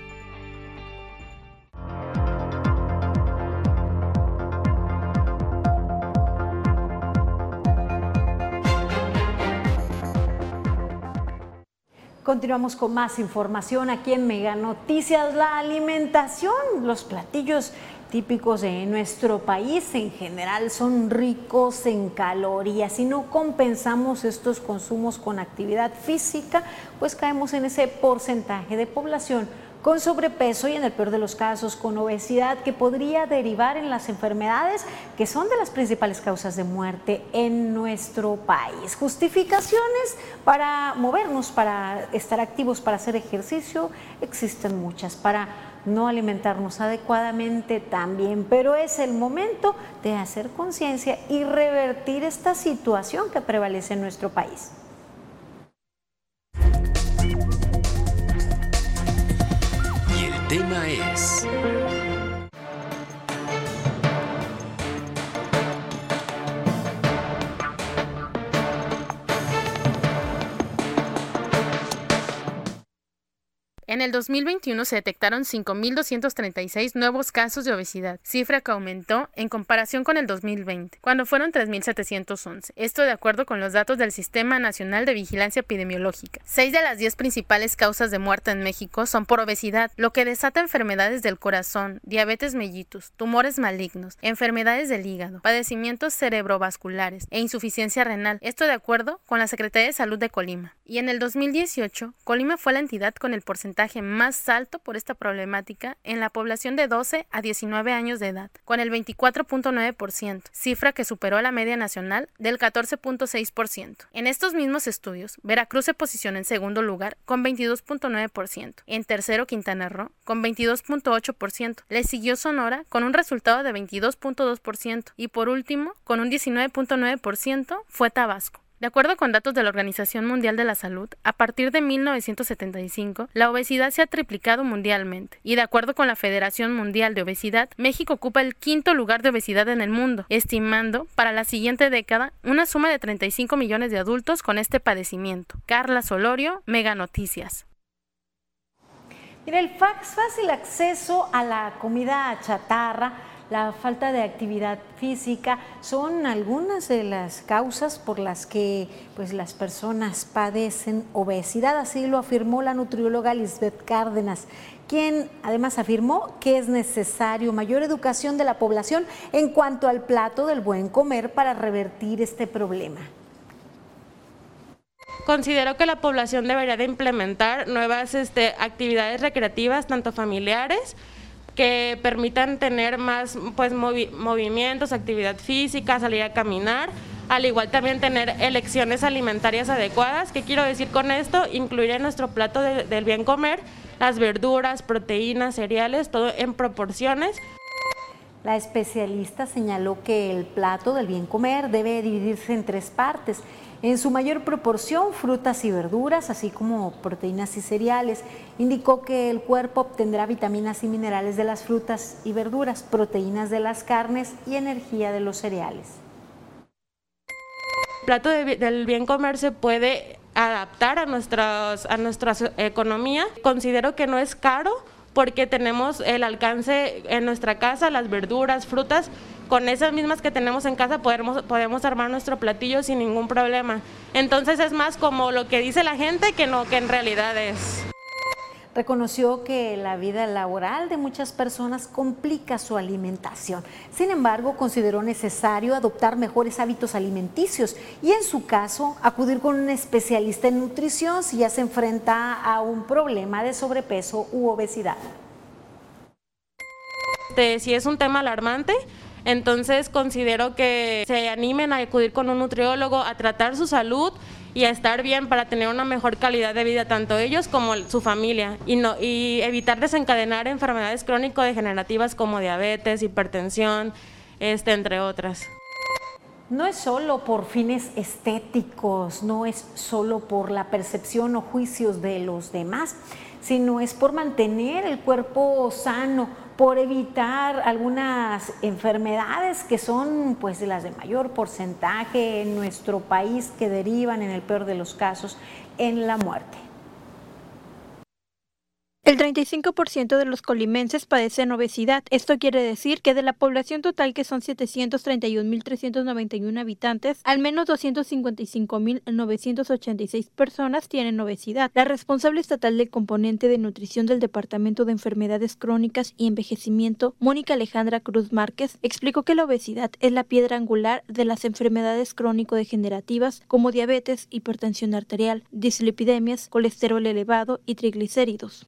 Continuamos con más información aquí en Mega Noticias. La alimentación, los platillos típicos de nuestro país en general son ricos en calorías. Si no compensamos estos consumos con actividad física, pues caemos en ese porcentaje de población con sobrepeso y en el peor de los casos con obesidad que podría derivar en las enfermedades que son de las principales causas de muerte en nuestro país. Justificaciones para movernos, para estar activos, para hacer ejercicio, existen muchas. Para no alimentarnos adecuadamente también, pero es el momento de hacer conciencia y revertir esta situación que prevalece en nuestro país. Tema En el 2021 se detectaron 5.236 nuevos casos de obesidad, cifra que aumentó en comparación con el 2020, cuando fueron 3.711. Esto de acuerdo con los datos del Sistema Nacional de Vigilancia Epidemiológica. Seis de las diez principales causas de muerte en México son por obesidad, lo que desata enfermedades del corazón, diabetes mellitus, tumores malignos, enfermedades del hígado, padecimientos cerebrovasculares e insuficiencia renal. Esto de acuerdo con la Secretaría de Salud de Colima. Y en el 2018, Colima fue la entidad con el porcentaje más alto por esta problemática en la población de 12 a 19 años de edad, con el 24.9%, cifra que superó la media nacional del 14.6%. En estos mismos estudios, Veracruz se posiciona en segundo lugar con 22.9%, en tercero Quintana Roo con 22.8%, le siguió Sonora con un resultado de 22.2% y por último, con un 19.9% fue Tabasco. De acuerdo con datos de la Organización Mundial de la Salud, a partir de 1975, la obesidad se ha triplicado mundialmente. Y de acuerdo con la Federación Mundial de Obesidad, México ocupa el quinto lugar de obesidad en el mundo, estimando para la siguiente década una suma de 35 millones de adultos con este padecimiento. Carla Solorio, Mega Noticias. Mira, el fácil acceso a la comida chatarra la falta de actividad física son algunas de las causas por las que pues, las personas padecen obesidad, así lo afirmó la nutrióloga Lisbeth Cárdenas quien además afirmó que es necesario mayor educación de la población en cuanto al plato del buen comer para revertir este problema. Considero que la población debería de implementar nuevas este, actividades recreativas, tanto familiares que permitan tener más pues movimientos, actividad física, salir a caminar, al igual también tener elecciones alimentarias adecuadas. ¿Qué quiero decir con esto? Incluir en nuestro plato del bien comer las verduras, proteínas, cereales, todo en proporciones. La especialista señaló que el plato del bien comer debe dividirse en tres partes. En su mayor proporción, frutas y verduras, así como proteínas y cereales. Indicó que el cuerpo obtendrá vitaminas y minerales de las frutas y verduras, proteínas de las carnes y energía de los cereales. El plato del bien comer se puede adaptar a, a nuestra economía. Considero que no es caro porque tenemos el alcance en nuestra casa, las verduras, frutas, con esas mismas que tenemos en casa podemos, podemos armar nuestro platillo sin ningún problema. Entonces es más como lo que dice la gente que no que en realidad es. Reconoció que la vida laboral de muchas personas complica su alimentación. Sin embargo, consideró necesario adoptar mejores hábitos alimenticios y en su caso acudir con un especialista en nutrición si ya se enfrenta a un problema de sobrepeso u obesidad. Si es un tema alarmante, entonces considero que se animen a acudir con un nutriólogo a tratar su salud y a estar bien para tener una mejor calidad de vida, tanto ellos como su familia, y, no, y evitar desencadenar enfermedades crónico-degenerativas como diabetes, hipertensión, este, entre otras. No es solo por fines estéticos, no es solo por la percepción o juicios de los demás, sino es por mantener el cuerpo sano, por evitar algunas enfermedades que son pues las de mayor porcentaje en nuestro país que derivan en el peor de los casos en la muerte. El 35% de los colimenses padecen obesidad. Esto quiere decir que de la población total, que son 731.391 habitantes, al menos 255.986 personas tienen obesidad. La responsable estatal del componente de nutrición del Departamento de Enfermedades Crónicas y Envejecimiento, Mónica Alejandra Cruz Márquez, explicó que la obesidad es la piedra angular de las enfermedades crónico-degenerativas como diabetes, hipertensión arterial, dislipidemias, colesterol elevado y triglicéridos.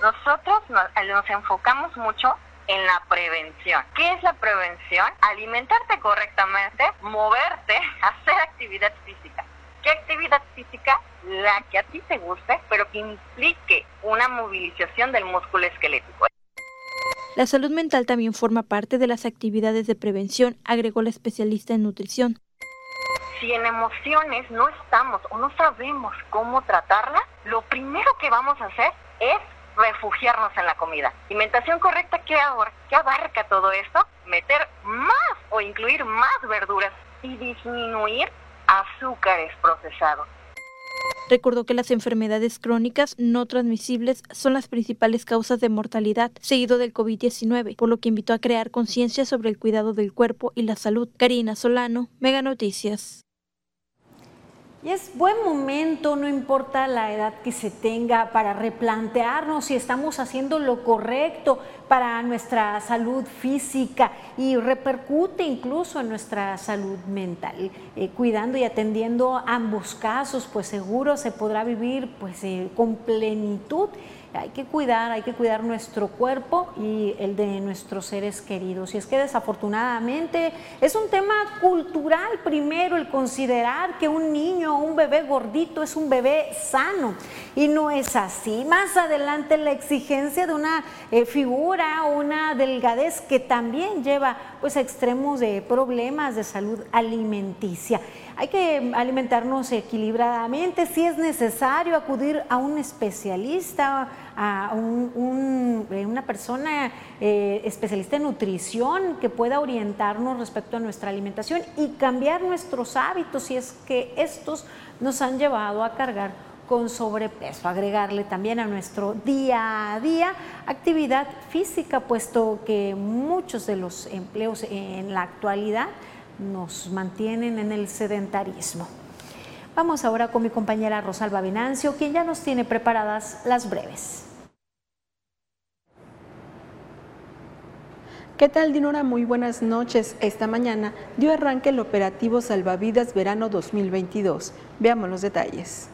Nosotros nos, enfocamos mucho en la prevención. ¿Qué es la prevención? Alimentarte correctamente, moverte, hacer actividad física. ¿Qué actividad física? La que a ti te guste, pero que implique una movilización del músculo esquelético. La salud mental también forma parte de las actividades de prevención, agregó la especialista en nutrición. Si en emociones no estamos o no sabemos cómo tratarla, lo primero que vamos a hacer es refugiarnos en la comida. Alimentación correcta, ¿qué, ¿qué abarca todo esto? Meter más o incluir más verduras y disminuir azúcares procesados. Recordó que las enfermedades crónicas no transmisibles son las principales causas de mortalidad, seguido del COVID-19, por lo que invitó a crear conciencia sobre el cuidado del cuerpo y la salud. Karina Solano, Mega Noticias. Y es buen momento, no importa la edad que se tenga, para replantearnos si estamos haciendo lo correcto para nuestra salud física y repercute incluso en nuestra salud mental. Eh, cuidando y atendiendo ambos casos, pues seguro se podrá vivir pues, eh, con plenitud hay que cuidar, hay que cuidar nuestro cuerpo y el de nuestros seres queridos. Y es que desafortunadamente es un tema cultural primero el considerar que un niño o un bebé gordito es un bebé sano y no es así. Más adelante la exigencia de una eh, figura o una delgadez que también lleva pues a extremos de problemas de salud alimenticia. Hay que alimentarnos equilibradamente, si es necesario acudir a un especialista, a eh, una persona eh, especialista en nutrición que pueda orientarnos respecto a nuestra alimentación y cambiar nuestros hábitos si es que estos nos han llevado a cargar con sobrepeso, agregarle también a nuestro día a día actividad física, puesto que muchos de los empleos en la actualidad nos mantienen en el sedentarismo. Vamos ahora con mi compañera Rosalba Venancio, quien ya nos tiene preparadas las breves. ¿Qué tal, Dinora? Muy buenas noches. Esta mañana dio arranque el operativo Salvavidas Verano 2022. Veamos los detalles.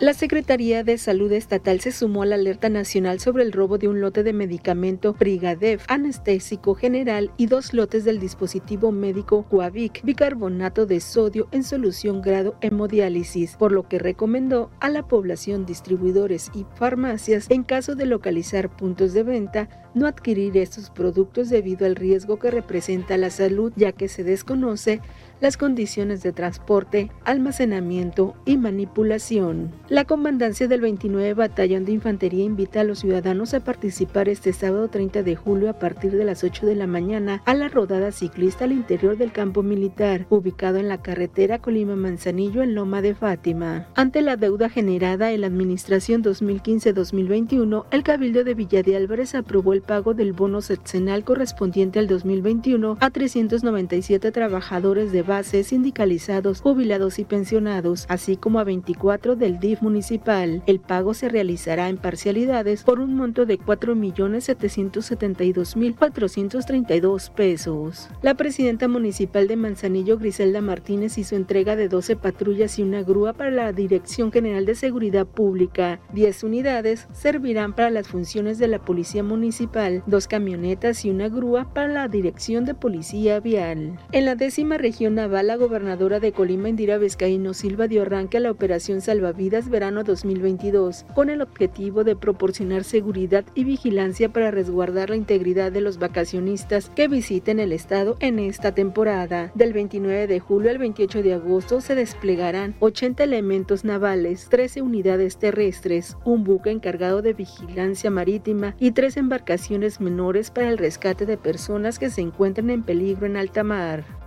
La Secretaría de Salud Estatal se sumó a la alerta nacional sobre el robo de un lote de medicamento Brigadev, anestésico general y dos lotes del dispositivo médico Guavic, bicarbonato de sodio en solución grado hemodiálisis, por lo que recomendó a la población, distribuidores y farmacias, en caso de localizar puntos de venta, no adquirir estos productos debido al riesgo que representa la salud, ya que se desconoce las condiciones de transporte, almacenamiento y manipulación. La comandancia del 29 Batallón de Infantería invita a los ciudadanos a participar este sábado 30 de julio a partir de las 8 de la mañana a la rodada ciclista al interior del campo militar, ubicado en la carretera Colima-Manzanillo en Loma de Fátima. Ante la deuda generada en la administración 2015-2021, el Cabildo de Villa de Álvarez aprobó el pago del bono sexenal correspondiente al 2021 a 397 trabajadores de base sindicalizados, jubilados y pensionados, así como a 24 del DIF municipal. El pago se realizará en parcialidades por un monto de 4.772.432 pesos. La presidenta municipal de Manzanillo, Griselda Martínez, hizo entrega de 12 patrullas y una grúa para la Dirección General de Seguridad Pública. 10 unidades servirán para las funciones de la Policía Municipal, dos camionetas y una grúa para la Dirección de Policía Vial. En la décima región naval, la gobernadora de Colima, Indira Vizcaíno Silva, dio arranque a la Operación Salvavidas Verano 2022, con el objetivo de proporcionar seguridad y vigilancia para resguardar la integridad de los vacacionistas que visiten el estado en esta temporada. Del 29 de julio al 28 de agosto se desplegarán 80 elementos navales, 13 unidades terrestres, un buque encargado de vigilancia marítima y tres embarcaciones menores para el rescate de personas que se encuentran en peligro en alta mar.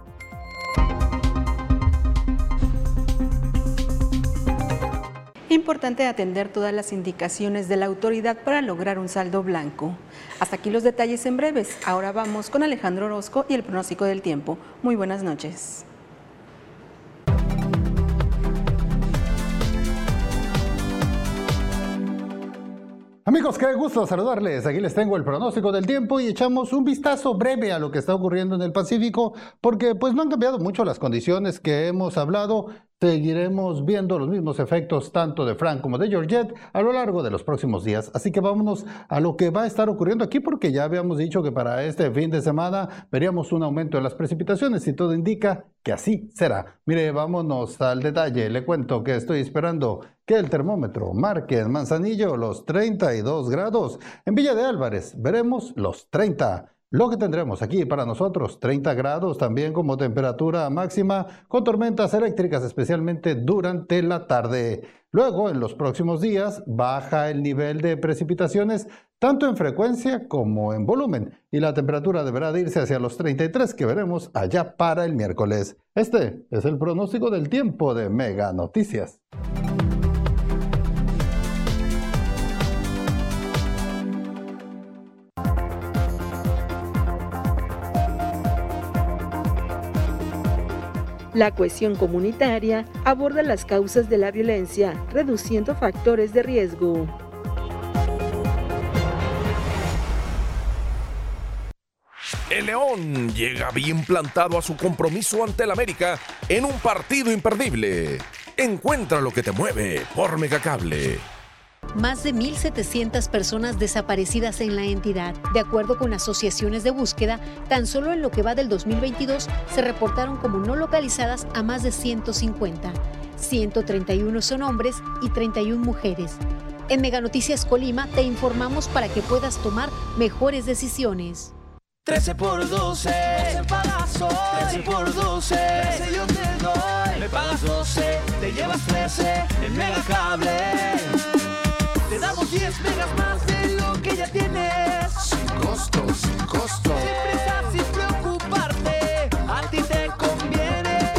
Importante atender todas las indicaciones de la autoridad para lograr un saldo blanco. Hasta aquí los detalles en breves. Ahora vamos con Alejandro Orozco y el pronóstico del tiempo. Muy buenas noches. Amigos, qué gusto saludarles. Aquí les tengo el pronóstico del tiempo y echamos un vistazo breve a lo que está ocurriendo en el Pacífico, porque pues no han cambiado mucho las condiciones que hemos hablado Seguiremos viendo los mismos efectos tanto de Frank como de Georgette a lo largo de los próximos días. Así que vámonos a lo que va a estar ocurriendo aquí porque ya habíamos dicho que para este fin de semana veríamos un aumento de las precipitaciones y todo indica que así será. Mire, vámonos al detalle. Le cuento que estoy esperando que el termómetro marque en Manzanillo los 32 grados. En Villa de Álvarez veremos los 30. Lo que tendremos aquí para nosotros, 30 grados también como temperatura máxima, con tormentas eléctricas especialmente durante la tarde. Luego, en los próximos días, baja el nivel de precipitaciones tanto en frecuencia como en volumen y la temperatura deberá de irse hacia los 33 que veremos allá para el miércoles. Este es el pronóstico del tiempo de Mega Noticias. La cohesión comunitaria aborda las causas de la violencia, reduciendo factores de riesgo. El León llega bien plantado a su compromiso ante el América en un partido imperdible. Encuentra lo que te mueve por Megacable más de 1.700 personas desaparecidas en la entidad. De acuerdo con asociaciones de búsqueda, tan solo en lo que va del 2022 se reportaron como no localizadas a más de 150. 131 son hombres y 31 mujeres. En Mega Noticias Colima te informamos para que puedas tomar mejores decisiones. 13 por 12, 12 pagas hoy. 13 por 12, 13 yo te doy. Me pagas 12, te llevas 13 en Mega Cable. Te damos 10 megas más de lo que ya tienes. Sin costo, sin costo. Sin prisa, sin preocuparte. A ti te conviene.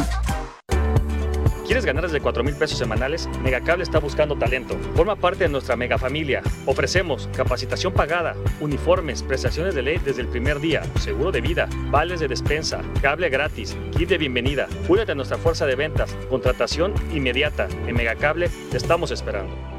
¿Quieres ganar desde 4 mil pesos semanales? Megacable está buscando talento. Forma parte de nuestra mega familia. Ofrecemos capacitación pagada, uniformes, prestaciones de ley desde el primer día, seguro de vida, vales de despensa, cable gratis, kit de bienvenida. Únete a nuestra fuerza de ventas, contratación inmediata. En Megacable te estamos esperando.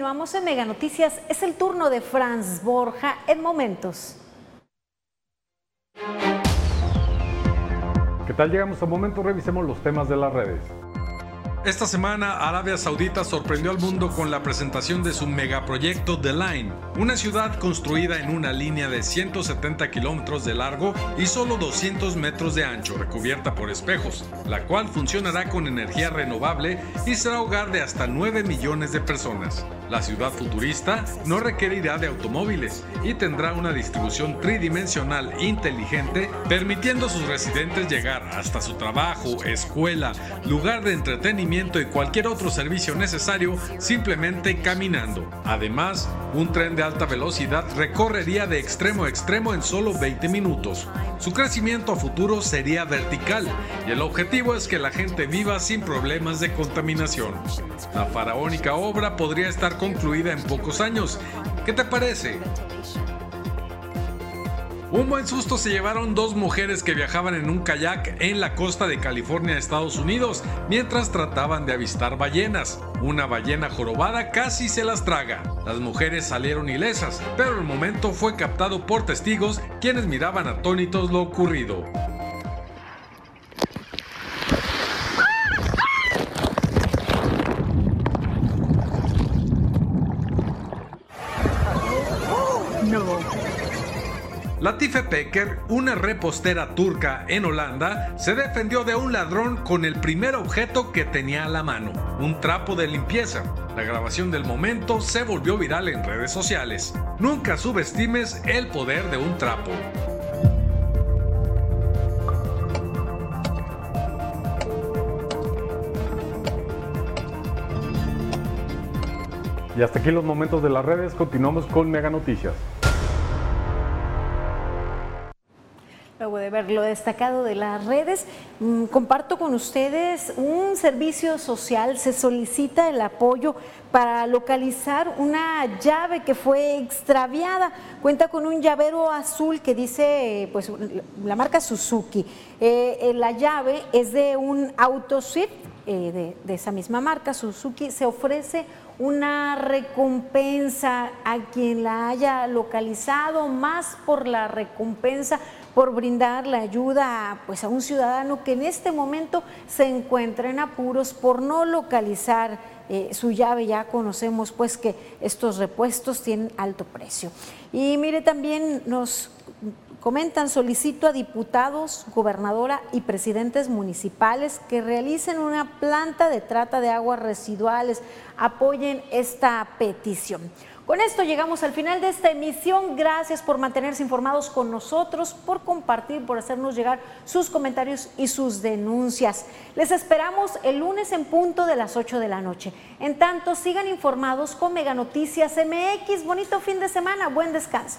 Continuamos en Mega Noticias. Es el turno de Franz Borja en momentos. ¿Qué tal? Llegamos a momentos, revisemos los temas de las redes. Esta semana, Arabia Saudita sorprendió al mundo con la presentación de su megaproyecto The Line, una ciudad construida en una línea de 170 kilómetros de largo y solo 200 metros de ancho, recubierta por espejos, la cual funcionará con energía renovable y será hogar de hasta 9 millones de personas. La ciudad futurista no requerirá de automóviles y tendrá una distribución tridimensional inteligente, permitiendo a sus residentes llegar hasta su trabajo, escuela, lugar de entretenimiento y cualquier otro servicio necesario simplemente caminando. Además, un tren de alta velocidad recorrería de extremo a extremo en solo 20 minutos. Su crecimiento a futuro sería vertical y el objetivo es que la gente viva sin problemas de contaminación. La faraónica obra podría estar concluida en pocos años. ¿Qué te parece? Un buen susto se llevaron dos mujeres que viajaban en un kayak en la costa de California, Estados Unidos, mientras trataban de avistar ballenas. Una ballena jorobada casi se las traga. Las mujeres salieron ilesas, pero el momento fue captado por testigos quienes miraban atónitos lo ocurrido. Latife Pecker, una repostera turca en Holanda, se defendió de un ladrón con el primer objeto que tenía a la mano, un trapo de limpieza. La grabación del momento se volvió viral en redes sociales. Nunca subestimes el poder de un trapo. Y hasta aquí los momentos de las redes, continuamos con Mega Noticias. Ver lo destacado de las redes, mm, comparto con ustedes un servicio social. Se solicita el apoyo para localizar una llave que fue extraviada. Cuenta con un llavero azul que dice, pues, la marca Suzuki. Eh, eh, la llave es de un auto eh, de esa misma marca, Suzuki. Se ofrece una recompensa a quien la haya localizado, más por la recompensa por brindar la ayuda pues, a un ciudadano que en este momento se encuentra en apuros por no localizar eh, su llave. Ya conocemos pues que estos repuestos tienen alto precio. Y mire, también nos Comentan, solicito a diputados, gobernadora y presidentes municipales que realicen una planta de trata de aguas residuales. Apoyen esta petición. Con esto llegamos al final de esta emisión. Gracias por mantenerse informados con nosotros, por compartir, por hacernos llegar sus comentarios y sus denuncias. Les esperamos el lunes en punto de las 8 de la noche. En tanto, sigan informados con Mega Noticias MX. Bonito fin de semana. Buen descanso.